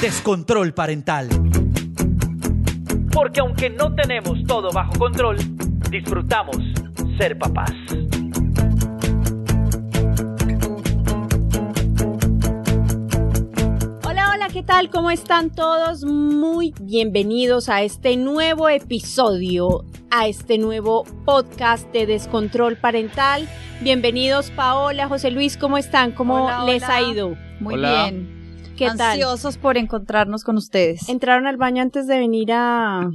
Descontrol Parental. Porque aunque no tenemos todo bajo control, disfrutamos ser papás. Hola, hola, ¿qué tal? ¿Cómo están todos? Muy bienvenidos a este nuevo episodio, a este nuevo podcast de Descontrol Parental. Bienvenidos Paola, José Luis, ¿cómo están? ¿Cómo Hola, les hola. ha ido? Muy Hola. bien. ¿Qué tal? Ansiosos por encontrarnos con ustedes. ¿Entraron al baño antes de venir a...?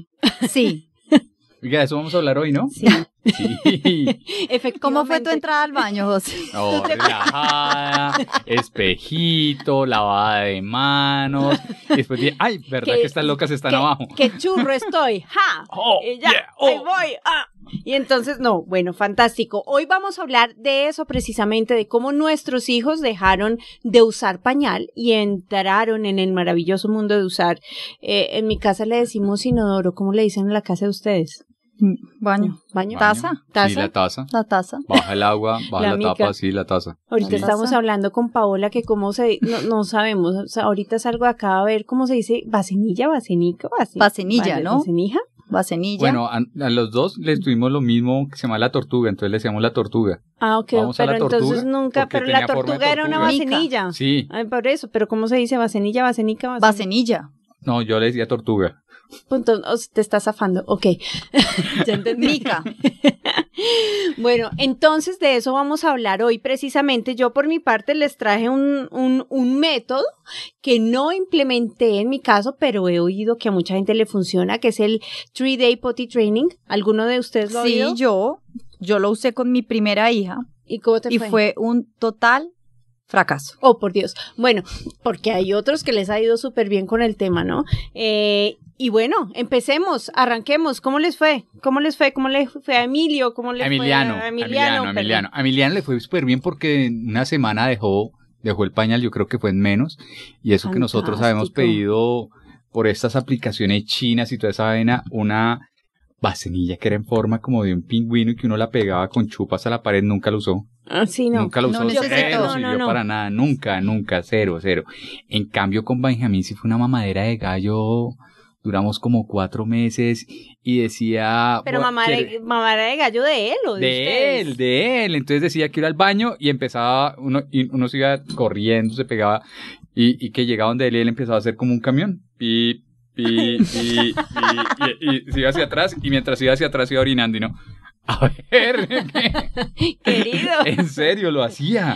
Sí. Oiga, eso vamos a hablar hoy, ¿no? Sí, Sí. ¿Cómo fue tu entrada al baño, José? No, relajada, espejito, lavada de manos. Y después dije, ay, ¿verdad Que- que estas locas están qué, abajo? qué churro estoy! ¡Ja! Oh, y ya, yeah, oh. ahí voy. ah. Y entonces, no, bueno, fantástico. Hoy vamos a hablar de eso precisamente, de cómo nuestros hijos dejaron de usar pañal y entraron en el maravilloso mundo de usar. eh, en mi casa le decimos inodoro, ¿cómo le dicen en la casa de ustedes? Baño. ¿Baño? ¿Taza? Sí, ¿Taza? la taza. La taza. Baja el agua, baja La tapa, sí, la taza. Ahorita Sí. estamos hablando con Paola que cómo se, no, no sabemos, o sea, ahorita salgo acá a ver cómo se dice, vasenilla, vasenica, vasen- Vasenilla, vale, ¿no? Vasenija. Vasenilla. Bueno, a, a los dos les tuvimos lo mismo que se llama la tortuga, entonces le decíamos la tortuga. Ah, ok, Vamos a pero la tortuga, entonces nunca, pero la tortuga era una vasenilla. Sí, Ay, por eso, pero ¿cómo se dice vasenilla, vasenica, vasen- Vasenilla. no, yo le decía tortuga. Punto, te estás zafando, ok. ya entendí. Mica. Bueno, entonces de eso vamos a hablar hoy precisamente. Yo por mi parte les traje un, un, un método que no implementé en mi caso, pero he oído que a mucha gente le funciona, que es el Three Day Potty Training. ¿Alguno de ustedes lo ha Sí, oído? yo. Yo lo usé con mi primera hija ¿Y cómo te y fue? fue un total fracaso. Oh, por Dios. Bueno, porque hay otros que les ha ido súper bien con el tema, ¿no? Eh, y bueno, empecemos, arranquemos. ¿Cómo les fue? ¿Cómo les fue? ¿Cómo le fue a Emilio? ¿Cómo le Emiliano, fue a Emiliano, Emiliano? Emiliano. A Emiliano le fue súper bien porque en una semana dejó, dejó el pañal, yo creo que fue en menos. Y eso que nosotros habíamos pedido por estas aplicaciones chinas y toda esa vaina, una vasenilla que era en forma como de un pingüino y que uno la pegaba con chupas a la pared, nunca lo usó. Ah, sí, no. Nunca lo No usó, cero No, sirvió para nada, nunca, nunca, cero, cero. En cambio con Benjamín sí fue una mamadera de gallo, duramos como cuatro meses y decía... Pero "Voy- mamá era, mamá era de gallo de él o de, de ustedes? él, de él. Entonces decía que iba al baño y empezaba, uno, y uno se iba corriendo, se pegaba, y, y que llegaba donde él y él empezaba a hacer como un camión. Y, y, y, y, y- y se iba hacia atrás, y mientras iba hacia atrás iba orinando y no. A ver, Querido. en serio lo hacía.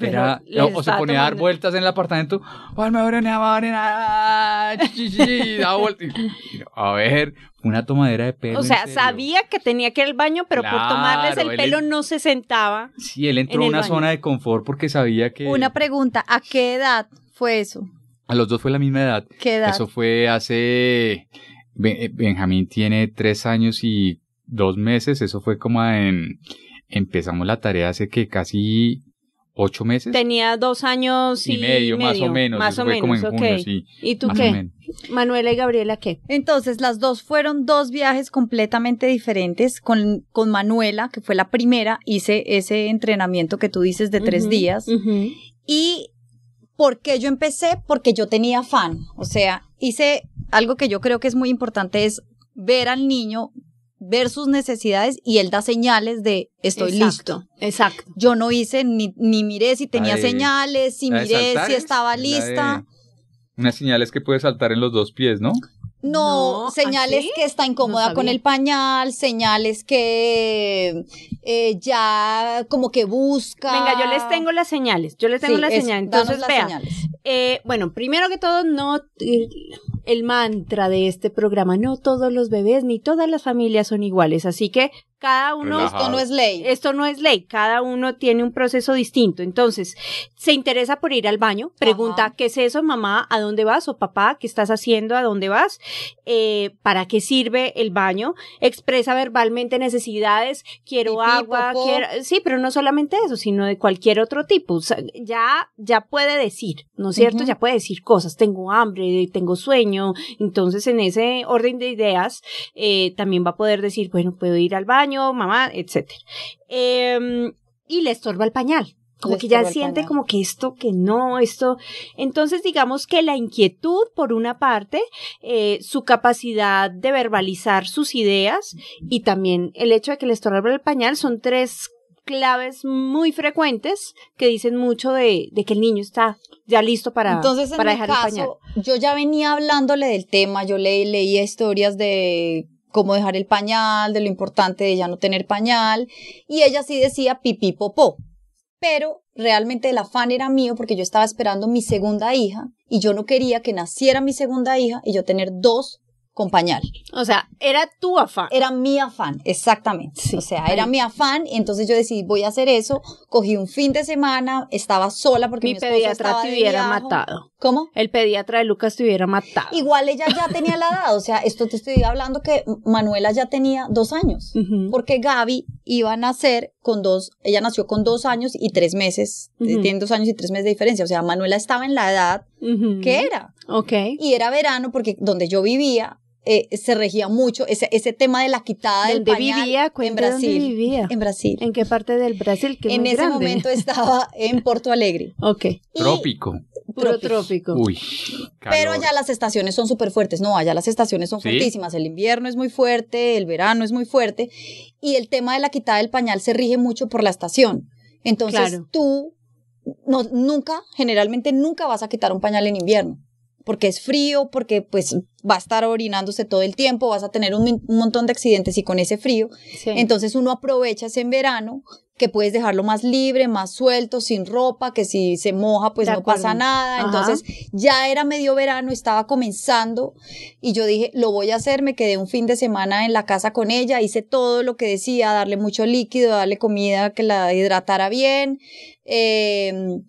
Era, o, se ponía a dar tomando- vueltas en el apartamento. "Oh, me voy a orinar, me voy a orinar", chi, chi, chi, daba vueltas. Y yo, A ver, una tomadera de pelo. O sea, sabía que tenía que ir al baño, pero por tomarles el pelo no se sentaba. Sí, él entró en a una baño. zona de confort porque sabía que Una pregunta, ¿a qué edad fue eso? a los dos fue la misma edad. ¿Qué edad? Eso fue hace... Ben- Benjamín tiene tres años y dos meses. Eso fue como en... Empezamos la tarea hace que casi ocho meses. Tenía dos años y, y medio, más o menos. Más Eso o fue como menos, en junio, sí. ¿Y tú más qué? menos. Manuela y Gabriela, ¿qué? Entonces, las dos fueron dos viajes completamente diferentes. Con, con Manuela, que fue la primera, hice ese entrenamiento que tú dices de tres días. ¿Y por qué yo empecé? Porque yo tenía afán. O sea, hice algo que yo creo que es muy importante, es ver al niño, ver sus necesidades y él da señales de estoy Exacto, listo. Exacto. Yo no hice ni, ni miré si tenía de- señales, si miré si es estaba lista. Unas señales que puede saltar en los dos pies, ¿no? No, No, señales ¿así? que está incómoda No con el pañal, señales que eh, ya como que busca. Venga, yo les tengo las señales. Yo les tengo Sí, las danos Entonces, las vea. señales. Eh, bueno, primero que todo, no eh, el mantra de este programa, no todos los bebés ni todas las familias son iguales, así que cada uno Relajado. Esto no es ley. esto no es ley, cada uno tiene un proceso distinto. Entonces, se interesa por ir al baño, pregunta, Ajá. ¿qué es eso, mamá? ¿A dónde vas? O papá, ¿qué estás haciendo? ¿A dónde vas? Eh, ¿Para qué sirve el baño? Expresa verbalmente necesidades, quiero Pipí, agua, quiero... Sí, pero no solamente eso, sino de cualquier otro tipo. O sea, ya, ya puede decir, ¿no es cierto? Ya puede decir cosas, tengo hambre, tengo sueño. Entonces, en ese orden de ideas, eh, también va a poder decir, bueno, puedo ir al baño, mamá, etcétera. Em, y le estorba el pañal. Como Le que ya siente pañal. como que esto, que no, esto. Entonces, digamos que la inquietud, por una parte, eh, su capacidad de verbalizar sus ideas y también el hecho de que le estorba el pañal son tres claves muy frecuentes que dicen mucho de, de que el niño está ya listo para, Entonces, en para mi dejar el pañal. yo ya venía hablándole del tema, yo le, leía historias de cómo dejar el pañal, de lo importante de ya no tener pañal, y ella sí decía pipí popó. Pero realmente el afán era mío porque yo estaba esperando mi segunda hija y yo no quería que naciera mi segunda hija y yo tener dos con pañal. O sea, era tu afán. Era mi afán, exactamente. Sí, o sea, ahí. era mi afán, y entonces yo decidí, voy a hacer eso. Cogí un fin de semana, estaba sola porque mi, Mi pediatra te hubiera matado. ¿Cómo? El pediatra de Lucas te hubiera matado. Igual ella ya tenía la edad, o sea, esto te estoy hablando que Manuela ya tenía dos años, porque Gaby iba a nacer con dos, ella nació con dos años y tres meses, eh, Ujú. tienen dos años y tres meses de diferencia, o sea, Manuela estaba en la edad que era, Ok. y era verano porque donde yo vivía eh, se regía mucho ese, ese tema de la quitada del ¿Dónde pañal vivía? en Cuente dónde Brasil. vivía. En Brasil. ¿En qué parte del Brasil? Que en muy ese grande. momento estaba en Porto Alegre. Ok. Y- Trópico. Puro Trópico. Uy. Pero calor. allá las estaciones son súper fuertes. No, allá las estaciones son ¿Sí? fuertísimas. El invierno es muy fuerte, el verano es muy fuerte. Y el tema de la quitada del pañal se rige mucho por la estación. Entonces Claro. tú no, nunca, generalmente nunca vas a quitar un pañal en invierno. Porque es frío, porque pues va a estar orinándose todo el tiempo, vas a tener un, montón de accidentes y con ese frío. Sí. Entonces uno aprovecha ese en verano que puedes dejarlo más libre, más suelto, sin ropa, que si se moja pues De no pasa nada. Ajá. Entonces ya era medio verano, estaba comenzando y yo dije, lo voy a hacer, me quedé un fin de semana en la casa con ella, hice todo lo que decía, darle mucho líquido, darle comida que la hidratara bien. eh,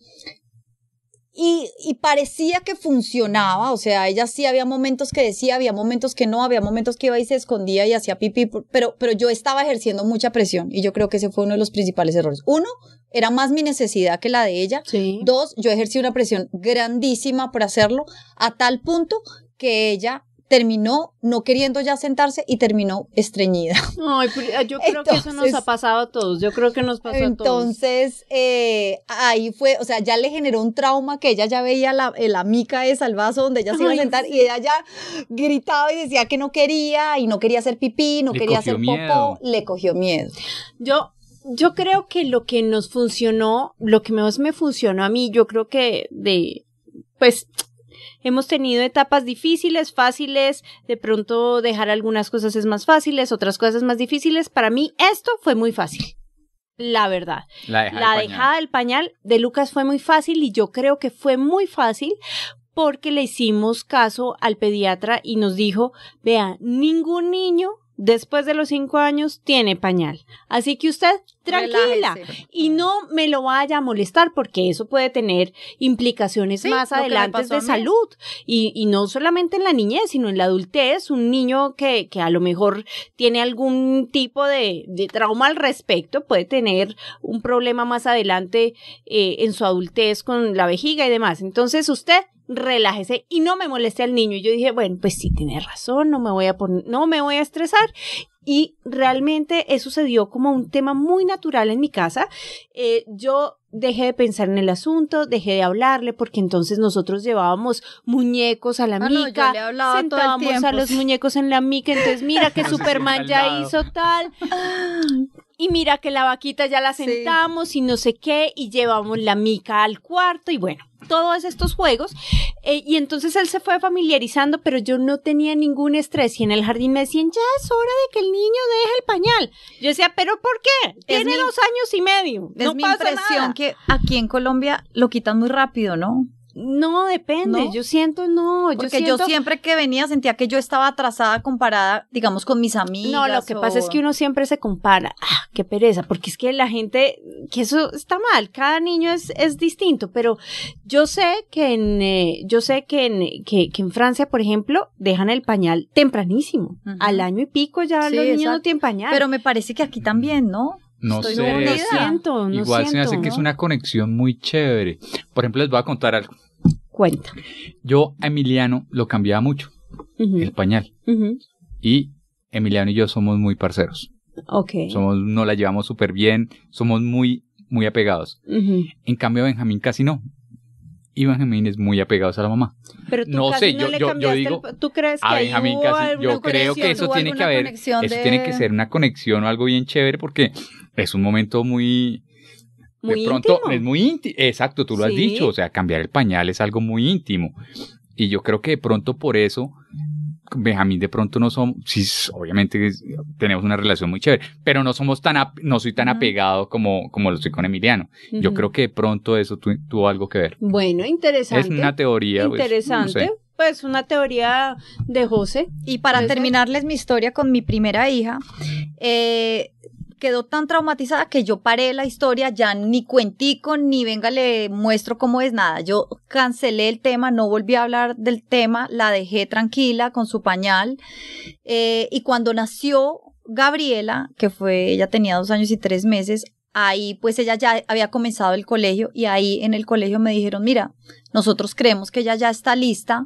y, y parecía que funcionaba, o sea, ella sí había momentos que decía, había momentos que no, había momentos que iba y se escondía y hacía pipí, pero, pero yo estaba ejerciendo mucha presión y yo creo que ese fue uno de los principales errores. Uno, era más mi necesidad que la de ella. Sí. Dos, yo ejercí una presión grandísima por hacerlo a tal punto que ella terminó no queriendo ya sentarse y terminó estreñida. Ay, pero yo creo que eso nos Entonces- ha pasado a todos. Yo creo que nos pasó a todos. Entonces, eh, ahí fue, o sea, ya le generó un trauma que ella ya veía la, eh, la mica esa, el vaso donde ella se iba a sentar y ella ya gritaba y decía que no quería y no quería hacer pipí, no Le quería hacer popó, miedo. le cogió miedo. Yo, yo creo que lo que nos funcionó, lo que más me funcionó a mí, yo creo que de, pues, hemos tenido etapas difíciles, fáciles, de pronto dejar algunas cosas es más fáciles, otras cosas más difíciles. Para mí esto fue muy fácil. La verdad. La, dejada La del pañal. dejada del pañal de Lucas fue muy fácil y yo creo que fue muy fácil porque le hicimos caso al pediatra y nos dijo, vea, ningún niño después de los cinco años tiene pañal. Así que usted tranquila. Relájese. y no me lo vaya a molestar porque eso puede tener implicaciones Sí, más adelante de salud. Y, y no solamente en la niñez sino en la adultez. Un niño que, que a lo mejor tiene algún tipo de, de trauma al respecto puede tener un problema más adelante eh, en su adultez con la vejiga y demás. Entonces usted relájese y no me moleste al niño y yo dije bueno pues sí tiene razón no me voy a poner no me voy a estresar y realmente eso se dio como un tema muy natural en mi casa. Eh, yo dejé de pensar en el asunto, dejé de hablarle, porque entonces nosotros llevábamos muñecos a la Ah, no, yo mica, le hablaba todo el sentábamos a los muñecos en la mica, entonces mira que Superman ya hizo tal. Y mira que la vaquita ya la Sí. sentamos y no sé qué, y llevamos la mica al cuarto, y bueno, todos estos juegos. Eh, y entonces él se fue familiarizando, pero yo no tenía ningún estrés. Y en el jardín me decían, ya es hora de que el niño deje el pañal. Yo decía, ¿pero por qué? Tiene mi- dos años y medio. Es no mi pasa impresión nada. que aquí en Colombia lo quitan muy rápido, ¿no? No, depende. ¿No? Yo siento, no. Porque yo, yo, siempre que venía sentía que yo estaba atrasada comparada, digamos, con mis amigas. No, lo que pasa es que uno siempre se compara. Ah, qué pereza, porque es que la gente, que eso está mal, cada niño es, es distinto, pero yo sé que en, eh, yo sé que en, que, que en Francia, por ejemplo, dejan el pañal tempranísimo. Al año y pico ya Sí, los niños no tienen pañal. Pero me parece que aquí también, ¿no? No Estoy sé. no, siento, no Igual se me hace que es una conexión muy chévere. Por ejemplo, les voy a contar algo. Cuenta. Yo a Emiliano lo cambiaba mucho, Ujú, el pañal. Y Emiliano y yo somos muy parceros. Ok. Somos, nos la llevamos súper bien, somos muy, muy apegados. En cambio, Benjamín casi no. Y Benjamín es muy apegado a la mamá. Pero tú No casi sé, no yo- le yo- yo digo, el- ¿Tú crees que A Benjamín hubo casi, alguna yo creo que eso ¿Tuvo tiene que haber, eso tiene que ser una conexión o algo bien chévere porque es un momento muy, Muy de pronto íntimo. es muy íntimo, exacto, tú lo has dicho, o sea, cambiar el pañal es algo muy íntimo. Y yo creo que de pronto por eso Benjamín de pronto no somos, sí, obviamente tenemos una relación muy chévere, pero no somos tan, ap- no soy tan apegado como, como lo estoy con Emiliano. Yo creo que de pronto eso tu- tuvo algo que ver. Bueno, interesante. Es una teoría. pues, no Interesante. sé. Pues una teoría de José. Y para terminarles mi historia con mi primera hija, eh, quedó tan traumatizada que yo paré la historia, ya ni cuentico, ni venga le muestro cómo es nada. Yo cancelé el tema, no volví a hablar del tema, la dejé tranquila con su pañal. Eh, y cuando nació Gabriela, que fue, ella tenía dos años y tres meses, ahí pues ella ya había comenzado el colegio y ahí en el colegio me dijeron, mira, nosotros creemos que ella ya está lista,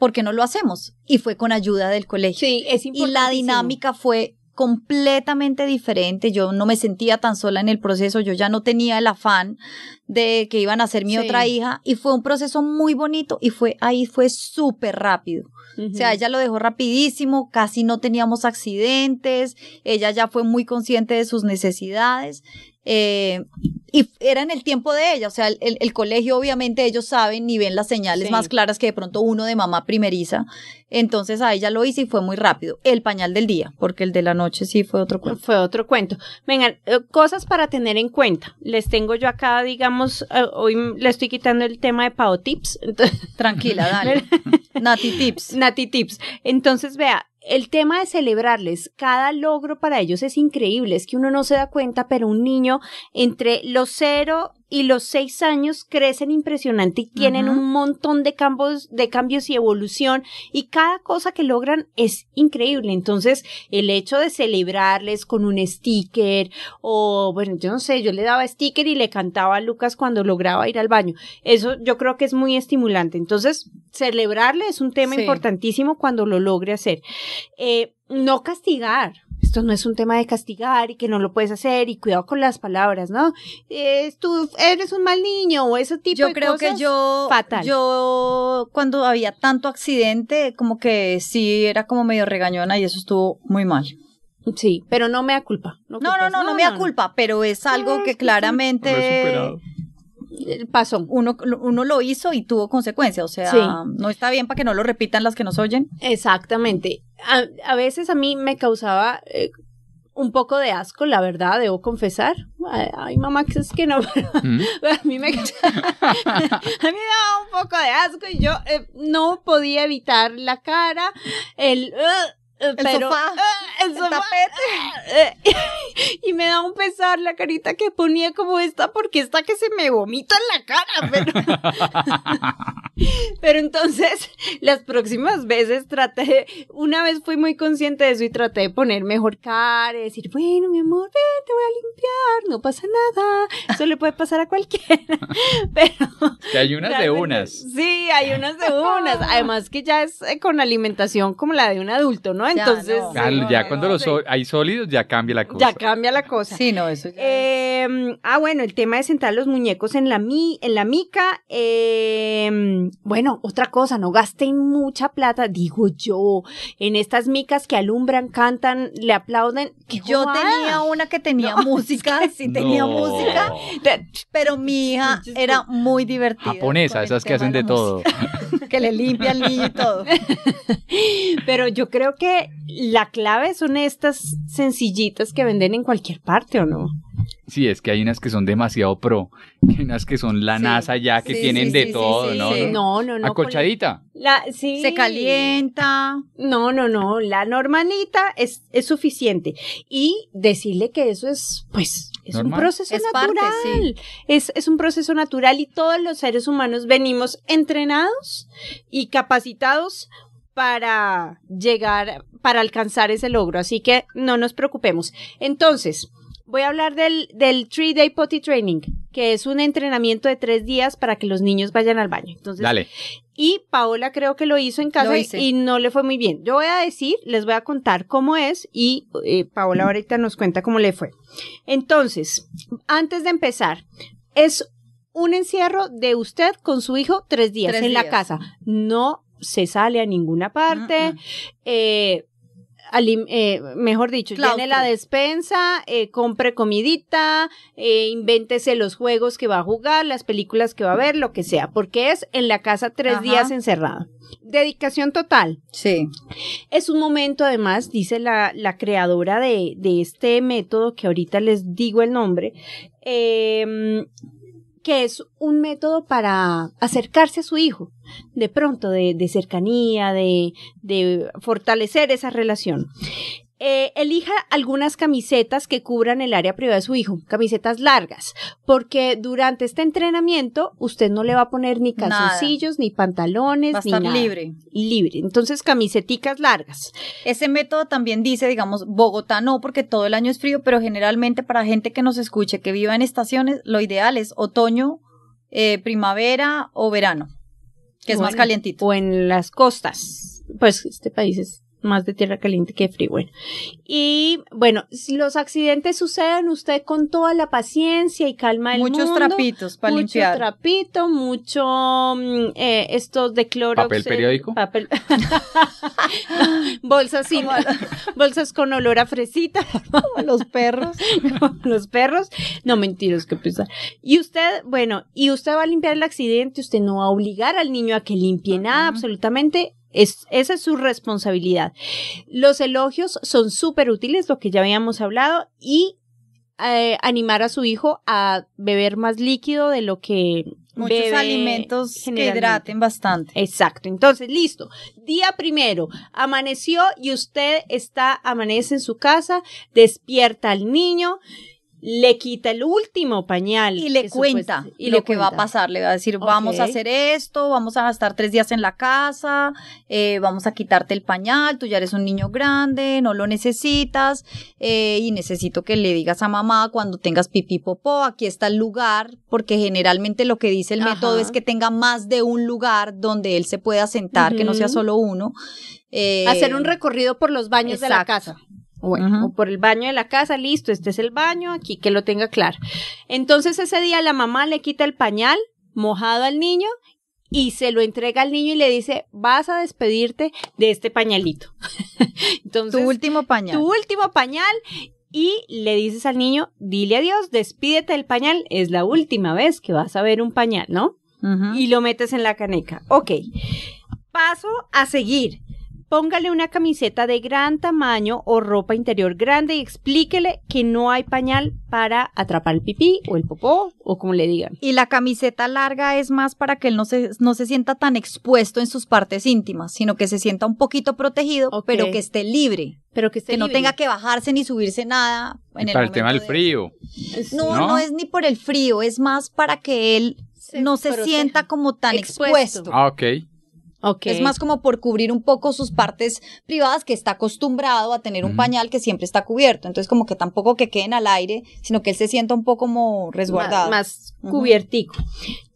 ¿por qué no lo hacemos? Y fue con ayuda del colegio. Sí, es y importante. la dinámica fue completamente diferente. Yo no me sentía tan sola en el proceso, yo ya no tenía el afán de que iban a ser mi Sí. otra hija y fue un proceso muy bonito y fue ahí fue súper rápido. O sea, ella lo dejó rapidísimo, casi no teníamos accidentes, ella ya fue muy consciente de sus necesidades. eh, y era en el tiempo de ella, o sea, el, el colegio obviamente ellos saben y ven las señales Sí. más claras que de pronto uno de mamá primeriza. Entonces a ella lo hice y fue muy rápido. El pañal del día, porque el de la noche sí fue otro cuento. Fue otro cuento. Vengan, eh, cosas para tener en cuenta. Les tengo yo acá, digamos, eh, hoy le estoy quitando el tema de Pau Tips. Tranquila, dale. Nati Tips. Nati Tips. Entonces, vea, el tema de celebrarles cada logro para ellos es increíble. Es que uno no se da cuenta, pero un niño entre los cero y los seis años crecen impresionante y tienen un montón de cambios, de cambios y evolución y cada cosa que logran es increíble. Entonces, el hecho de celebrarles con un sticker o, bueno, yo no sé, yo le daba sticker y le cantaba a Lucas cuando lograba ir al baño. Eso yo creo que es muy estimulante. Entonces, celebrarle es un tema Sí. importantísimo cuando lo logre hacer. Eh, no castigar. Esto no es un tema de castigar y que no lo puedes hacer y cuidado con las palabras, ¿no? Eh, tú eres un mal niño o ese tipo Yo de creo que cosas, yo, fatal. yo cuando había tanto accidente, como que sí era como medio regañona y eso estuvo muy mal. Sí, pero no me da culpa. No, no, no, no, me da culpa, pero es algo que claramente Pasó. uno, uno lo hizo y tuvo consecuencias. O sea, Sí. no está bien para que no lo repitan las que nos oyen. Exactamente. A, a veces a mí me causaba eh, un poco de asco, la verdad, debo confesar. Ay, ay, mamá, que es que no, pero ¿Mm? a mí me, a mí me daba un poco de asco y yo eh, no podía evitar la cara, el... uh, El pero, sofá, uh, el el sofá, tapete. eh, y me da un pesar la carita que ponía como esta porque está que se me vomita en la cara, pero... Pero entonces, las próximas veces traté, una vez fui muy consciente de eso y traté de poner mejor cara, y decir, bueno, mi amor, ven, te voy a limpiar, no pasa nada, eso le puede pasar a cualquiera. Pero Que hay unas de unas. Sí, hay unas de unas. Además que ya es eh, con alimentación como la de un adulto, ¿no? Ya, Entonces, no. Ya, sí, ya cuando no, los so- hay sólidos ya cambia la cosa. ya cambia la cosa. Sí, no, eso ya. Eh, ah, bueno, el tema de sentar los muñecos en la, mi, en la mica. eh, bueno, otra cosa, no gasten mucha plata, digo yo, en estas micas que alumbran, cantan, le aplauden. ¡Qué Yo tenía una que tenía música, sí tenía No. música, pero mi hija era muy divertida. Japonesa, esas que hacen de la todo. Que le limpia al niño y todo. Pero yo creo que la clave son estas sencillitas que venden en cualquier parte, ¿o no? Sí, es que hay unas que son demasiado pro, hay unas que son la Sí. NASA ya, que Sí, tienen sí, de sí, todo, sí, ¿no? sí. No, no, no. Acolchadita. La, sí. Se calienta. No, no, no. La normalita es, es suficiente. Y decirle que eso es, pues, es Normal. un proceso Es parte, natural. sí. es, es un proceso natural y todos los seres humanos venimos entrenados y capacitados para llegar, para alcanzar ese logro. Así que no nos preocupemos. Entonces, voy a hablar del, del Three Day Potty Training, que es un entrenamiento de tres días para que los niños vayan al baño. Entonces, Dale. y Paola creo que lo hizo en casa y- no le fue muy bien. Yo voy a decir, les voy a contar cómo es y eh, Paola ahorita nos cuenta cómo le fue. Entonces, antes de empezar, es un encierro de usted con su hijo tres días Tres en la casa. No se sale a ninguna parte. Mm, mm. eh, alim- eh, mejor dicho, llene Claustro. la despensa, eh, compre comidita, eh, invéntese los juegos que va a jugar, las películas que va a ver, lo que sea, porque es en la casa tres Ajá. días encerrado. Dedicación total. Sí. Es un momento, además, dice la, la creadora de, de este método, que ahorita les digo el nombre, eh, que es un método para acercarse a su hijo, de pronto, de, cercanía, de fortalecer esa relación. Eh, elija algunas camisetas que cubran el área privada de su hijo, camisetas largas, porque durante este entrenamiento usted no le va a poner ni calzoncillos, ni pantalones, Va a ni estar nada. libre. Libre. Entonces, camiseticas largas. Ese método también dice, digamos, Bogotá no, porque todo el año es frío, pero generalmente para gente que nos escuche, que viva en estaciones, lo ideal es otoño, eh, primavera o verano, que es más calientito. O en las costas. Pues este país es más de tierra caliente que frío. Bueno. Y bueno, si los accidentes suceden, usted con toda la paciencia y calma del Muchos mundo, trapitos para mucho limpiar. trapito, mucho mm, eh, estos de Clorox. ¿Papel periódico? papel. bolsas sin, bolsas con olor a fresita. los perros. los perros. No, mentiros, que pesar. Y usted, bueno, y usted va a limpiar el accidente, usted no va a obligar al niño a que limpie nada, absolutamente. Es, esa es su responsabilidad. Los elogios son súper útiles, lo que ya habíamos hablado, y eh, animar a su hijo a beber más líquido de lo que Muchos bebe alimentos que hidraten bastante. Exacto. Entonces, listo. Día primero, amaneció y usted está, amanece en su casa, despierta al niño, le quita el último pañal. Y le cuenta y lo le que va a pasar. Le va a decir, vamos a hacer esto, vamos a estar tres días en la casa, eh, vamos a quitarte el pañal, tú ya eres un niño grande, no lo necesitas, eh, y necesito que le digas a mamá cuando tengas pipí popó, aquí está el lugar, porque generalmente lo que dice el Ajá. método es que tenga más de un lugar donde él se pueda sentar, que no sea solo uno. Eh, Hacer un recorrido por los baños de la casa. Bueno, o por el baño de la casa, listo, este es el baño, aquí que lo tenga claro. Entonces ese día la mamá le quita el pañal mojado al niño y se lo entrega al niño y le dice, vas a despedirte de este pañalito. Entonces, tu último pañal. tu último pañal y le dices al niño, dile adiós, despídete del pañal, es la última vez que vas a ver un pañal, ¿no? Y lo metes en la caneca. Ok. Paso a seguir. Póngale una camiseta de gran tamaño o ropa interior grande y explíquele que no hay pañal para atrapar el pipí o el popó o como le digan. Y la camiseta larga es más para que él no se, no se sienta tan expuesto en sus partes íntimas, sino que se sienta un poquito protegido, pero que esté libre. Pero que esté que no tenga que bajarse ni subirse nada. En Y para el tema del de- frío. No, ¿No? no, es ni por el frío, es más para que él Se no se proteja. sienta como tan Expuesto. expuesto. Ah, ok. Ok. Es más como por cubrir un poco sus partes privadas que está acostumbrado a tener un pañal que siempre está cubierto. Entonces como que tampoco que queden al aire, sino que él se sienta un poco como más, resguardado. más cubiertico.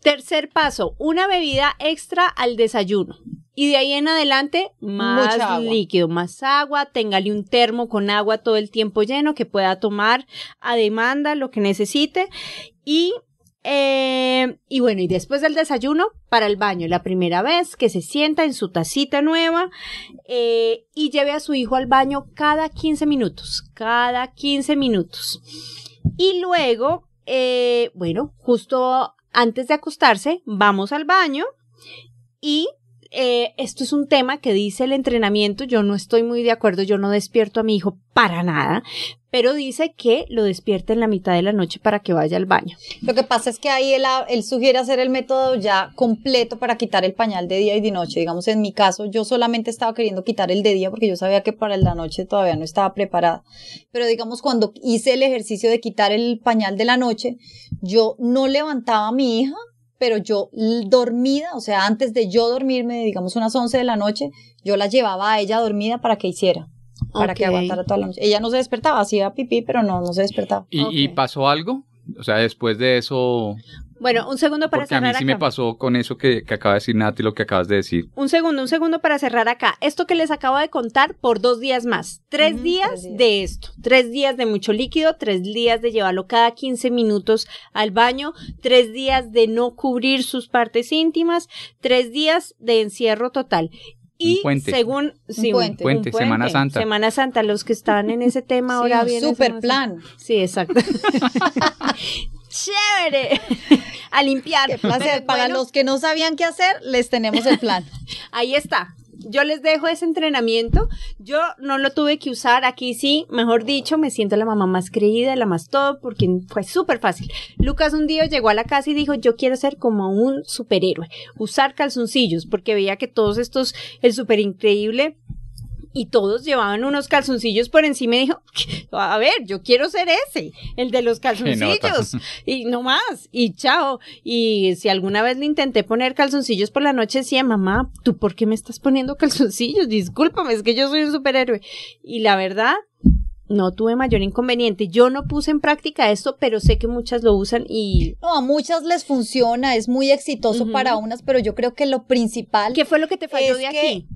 Tercer paso, una bebida extra al desayuno. Y de ahí en adelante, más Mucha agua. líquido, más agua, téngale un termo con agua todo el tiempo lleno que pueda tomar a demanda lo que necesite. Y, eh, y bueno, y después del desayuno, para el baño, la primera vez que se sienta en su tacita nueva eh, y lleve a su hijo al baño cada 15 minutos, cada 15 minutos. Y luego, eh, bueno, justo antes de acostarse, vamos al baño y eh, esto es un tema que dice el entrenamiento, yo no estoy muy de acuerdo, yo no despierto a mi hijo para nada, pero dice que lo despierta en la mitad de la noche para que vaya al baño. Lo que pasa es que ahí él, ha- él sugiere hacer el método ya completo para quitar el pañal de día y de noche. Digamos, en mi caso, yo solamente estaba queriendo quitar el de día porque yo sabía que para la noche todavía no estaba preparada. Pero digamos, cuando hice el ejercicio de quitar el pañal de la noche, yo no levantaba a mi hija, pero yo dormida, o sea, antes de yo dormirme, digamos unas 11 de la noche, yo la llevaba a ella dormida para que hiciera. Para que aguantara toda la noche. Ella no se despertaba, hacía pipí, pero no, no se despertaba. ¿Y, pasó algo? O sea, después de eso, Bueno, un segundo para porque a mí cerrar sí me acá. pasó con eso que, que acaba de decir Nati, lo que acabas de decir. Un segundo, un segundo para cerrar acá. Esto que les acabo de contar por dos días más. Tres, días, tres días. de esto. Tres días de mucho líquido, tres días de llevarlo cada 15 minutos al baño, tres días de no cubrir sus partes íntimas, tres días de encierro total. Y puente. según sí, puente. Puente, Semana Santa. Semana Santa, los que están en ese tema ahora Sí, un viene super plan. Santa. Sí, exacto. Chévere. A limpiar. Qué placer. Para Bueno, los que no sabían qué hacer, les tenemos el plan. Ahí está. Yo les dejo ese entrenamiento. Yo no lo tuve que usar aquí, sí, mejor dicho, me siento la mamá más creída, la más todo, porque fue súper fácil. Lucas un día llegó a la casa y dijo, yo quiero ser como un superhéroe, usar calzoncillos, porque veía que todos estos, el súper increíble, y todos llevaban unos calzoncillos por encima y dijo, a ver, yo quiero ser ese, el de los calzoncillos. Y no más, y chao. Y si alguna vez le intenté poner calzoncillos por la noche, decía, mamá, ¿tú por qué me estás poniendo calzoncillos? Discúlpame, es que yo soy un superhéroe. Y la verdad, no tuve mayor inconveniente. Yo no puse en práctica esto, pero sé que muchas lo usan y... No, a muchas les funciona, es muy exitoso para unas, pero yo creo que lo principal, ¿Qué fue lo que te falló de que- aquí?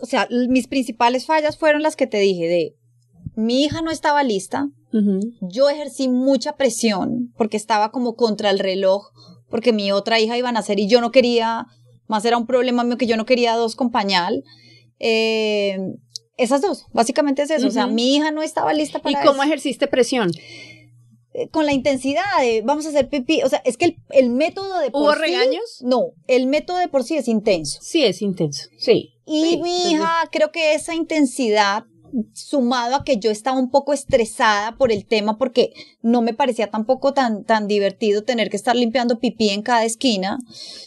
O sea, mis principales fallas fueron las que te dije de mi hija no estaba lista, yo ejercí mucha presión porque estaba como contra el reloj, porque mi otra hija iba a nacer y yo no quería, más era un problema mío que yo no quería dos con pañal. Eh, esas dos, básicamente es eso. O sea, mi hija no estaba lista ¿Y para cómo eso. ejerciste presión? Eh, Con la intensidad de vamos a hacer pipí. O sea, es que el, el método de por ¿Hubo sí- regaños? No, el método de por sí es intenso. Sí, es intenso. Sí. Y Sí, mi entonces- hija, creo que esa intensidad, sumado a que yo estaba un poco estresada por el tema, porque no me parecía tampoco tan, tan divertido tener que estar limpiando pipí en cada esquina.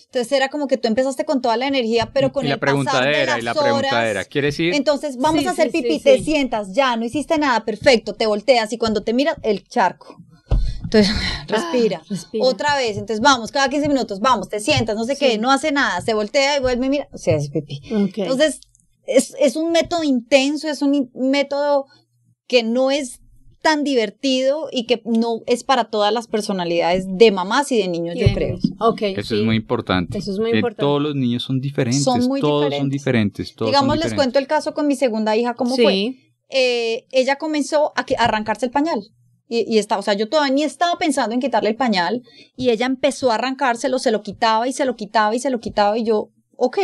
Entonces era como que tú empezaste con toda la energía, pero con y la el pasar de preguntadera, y la las preguntadera. horas, ¿Quieres ir? entonces vamos Sí, a hacer sí, pipí, sí. te sientas, ya, no hiciste nada, perfecto, te volteas y cuando te miras, el charco. Entonces, respira. Ah, respira. Otra vez, entonces vamos, cada 15 minutos, vamos, te sientas, no sé qué, no hace nada, se voltea y vuelve y mira, se hace pipí. Ok. Entonces, es, es un método intenso, es un método que no es tan divertido y que no es para todas las personalidades de mamás y de niños, yo Bien. creo. Ok. Eso sí. es muy importante. Eso es muy que importante. Todos los niños son diferentes. Son muy todos son diferentes. todos Digamos, son les cuento el caso con mi segunda hija, cómo sí. fue. Eh, ella comenzó a, que- a arrancarse el pañal. Y, y estaba, o sea, yo todavía ni estaba pensando en quitarle el pañal y ella empezó a arrancárselo, se lo quitaba y se lo quitaba y se lo quitaba y yo, ok,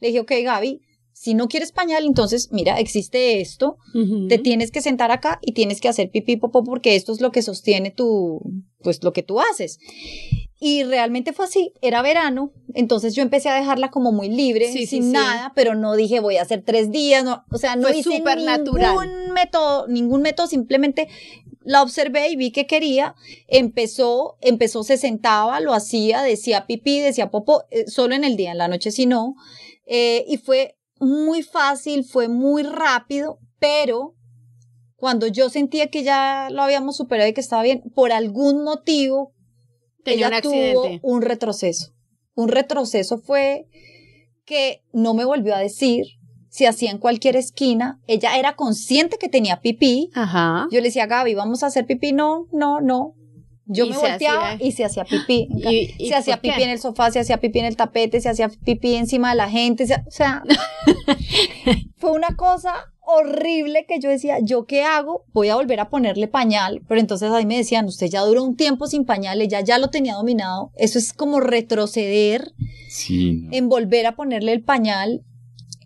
le dije, ok, Gaby, si no quieres pañal, entonces, mira, existe esto, te tienes que sentar acá y tienes que hacer pipí popó porque esto es lo que sostiene tu, pues lo que tú haces. Y realmente fue así, era verano, entonces yo empecé a dejarla como muy libre, Sí, sin sí. nada, pero no dije voy a hacer tres días, no, o sea, no Fue hice ningún natural. método, ningún método, simplemente la observé y vi que quería, empezó, empezó, se sentaba, lo hacía, decía pipí, decía popó, eh, solo en el día, en la noche si no, eh, y fue muy fácil, fue muy rápido, pero cuando yo sentía que ya lo habíamos superado y que estaba bien, por algún motivo, Tenía ella un tuvo un retroceso. Un retroceso fue que no me volvió a decir si hacía en cualquier esquina. Ella era consciente que tenía pipí. Ajá. Yo le decía, Gaby, vamos a hacer pipí. No, no, no. Yo Y me se volteaba hacía- y se hacía pipí. ¿Y- y se hacía pipí en el sofá, se hacía pipí en el tapete, se hacía pipí encima de la gente. se- o sea, fue una cosa horrible que yo decía, ¿yo qué hago? Voy a volver a ponerle pañal. Pero entonces ahí me decían, usted ya duró un tiempo sin pañal, ella ya lo tenía dominado. Eso es como retroceder Sí. no. en volver a ponerle el pañal.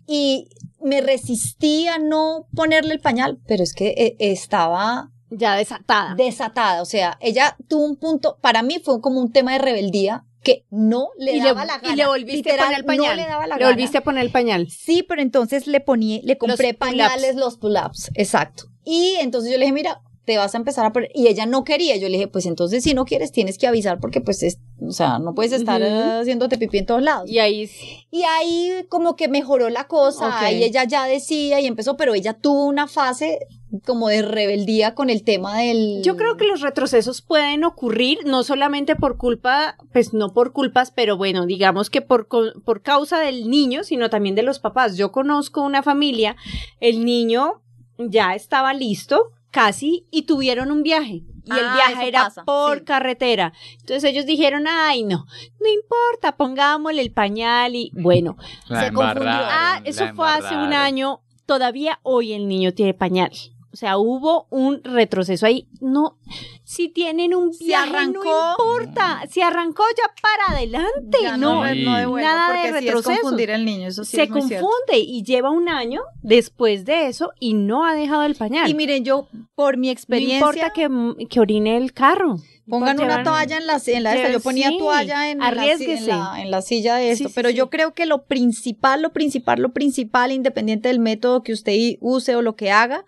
Y me resistí a no ponerle el pañal, pero es que eh, estaba Ya desatada. desatada. O sea, ella tuvo un punto, para mí fue como un tema de rebeldía que no le y, daba le, la gana. y le volviste a poner el pañal. No le daba la le gana. volviste a poner el pañal. Sí, pero entonces le ponía, le compré pull-ups. pañales, los pull-ups, exacto. Y entonces yo le dije, mira, te vas a empezar a poner, y ella no quería, yo le dije, pues entonces si no quieres tienes que avisar porque pues es, o sea, no puedes estar Ujú. eh, haciéndote pipí en todos lados. Y ahí Y ahí como que mejoró la cosa, Ok. y ella ya decía y empezó, pero ella tuvo una fase como de rebeldía con el tema del... Yo creo que los retrocesos pueden ocurrir no solamente por culpa, pues no por culpas, pero bueno, digamos que por, por causa del niño, sino también de los papás. Yo conozco una familia, el niño ya estaba listo, casi, y tuvieron un viaje. Y el Ah, viaje era pasa, por sí. carretera. Entonces ellos dijeron, ay, no, no importa, pongámosle el pañal y bueno, La Se confundió. Ah, eso fue hace un año. Todavía hoy el niño tiene pañal. O sea, hubo un retroceso ahí. No, si tienen un Si viaje, arrancó- no importa. Si arrancó ya para adelante, Ya no. no devuelvo, nada de porque sí es confundir al niño, eso sí Se es muy cierto. confunde y lleva un año después de eso y no ha dejado el pañal. Y miren, yo, por mi no experiencia, importa que, que orine el carro. Pongan Por una llevar- toalla en la, en la esta. Yo ponía Sí, toalla en, en la, en, la, en la silla de esto. Sí, sí, pero yo creo que lo principal, lo principal, lo principal, independiente del método que usted use o lo que haga,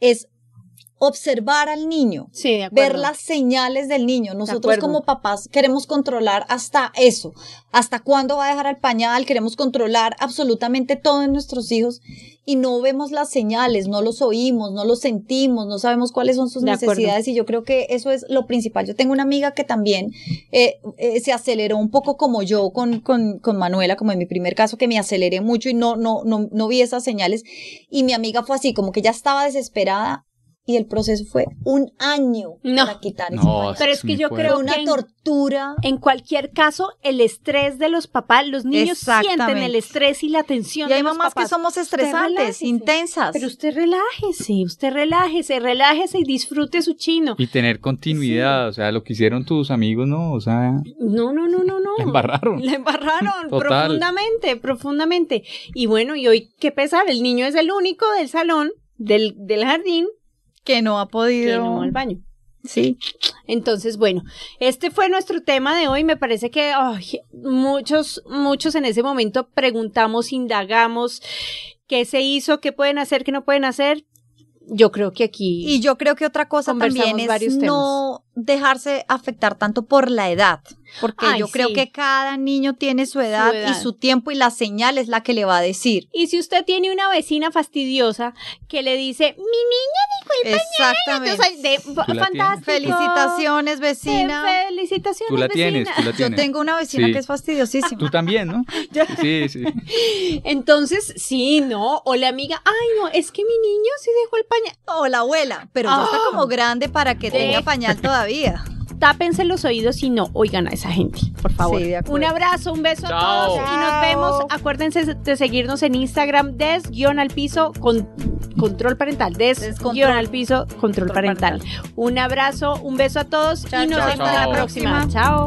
es observar al niño. Sí, de acuerdo. ver las señales del niño. Nosotros como papás queremos controlar hasta eso, hasta cuándo va a dejar el pañal, queremos controlar absolutamente todo en nuestros hijos y no vemos las señales, no los oímos, no los sentimos, no sabemos cuáles son sus De acuerdo. necesidades y yo creo que eso es lo principal. Yo tengo una amiga que también eh, eh, se aceleró un poco como yo con, con, con Manuela, como en mi primer caso, que me aceleré mucho y no, no, no, no vi esas señales y mi amiga fue así, como que ya estaba desesperada. Y el proceso fue un año No. para quitar ese No. Pero es que yo fuerte. creo una que tortura. En cualquier caso, el estrés de los papás, los niños sienten el estrés y la tensión Y hay de los mamás que somos estresantes, intensas. Pero usted relájese, usted relájese, relájese y disfrute su chino. Y tener continuidad, o sea, lo que hicieron tus amigos, ¿no? O sea, No, no, no, no, no. La embarraron. La embarraron Total. profundamente, profundamente. Y bueno, y hoy, qué pesar, el niño es el único del salón, del, del jardín, que no ha que podido. no va al baño. Sí. Entonces, bueno, este fue nuestro tema de hoy. Me parece que muchos, muchos en ese momento preguntamos, indagamos qué se hizo, qué pueden hacer, qué no pueden hacer. Yo creo que aquí. Y yo creo que otra cosa también es varios no dejarse afectar tanto por la edad. Porque Ay, yo creo sí. que cada niño tiene su edad, edad. y su tiempo y la señal es la que le va a decir. Y si usted tiene una vecina fastidiosa que le dice, mi niña Exactamente. Entonces, de- la tienes? fantástico. Felicitaciones, vecina. Eh, Felicitaciones. tú la tienes, vecina. tú la Yo tienes. tengo una vecina Sí. que es fastidiosísima. Tú también, ¿no? Sí, sí. Entonces, sí, no. O la amiga, ay, no, es que mi niño sí dejó el pañal. O la abuela, pero ya está Ah. como grande para que tenga pañal todavía. Tápense los oídos y no oigan a esa gente, por favor. Sí, de acuerdo. Un abrazo, un beso a Chao. todos y nos vemos. Acuérdense de seguirnos en Instagram, des guion al piso con control parental, des guion al piso control Control parental. Un abrazo, un beso a todos Chao, y nos vemos Chao. la próxima. Chao.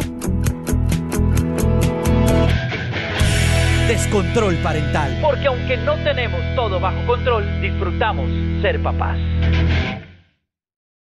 Descontrol parental. Porque aunque no tenemos todo bajo control, disfrutamos ser papás.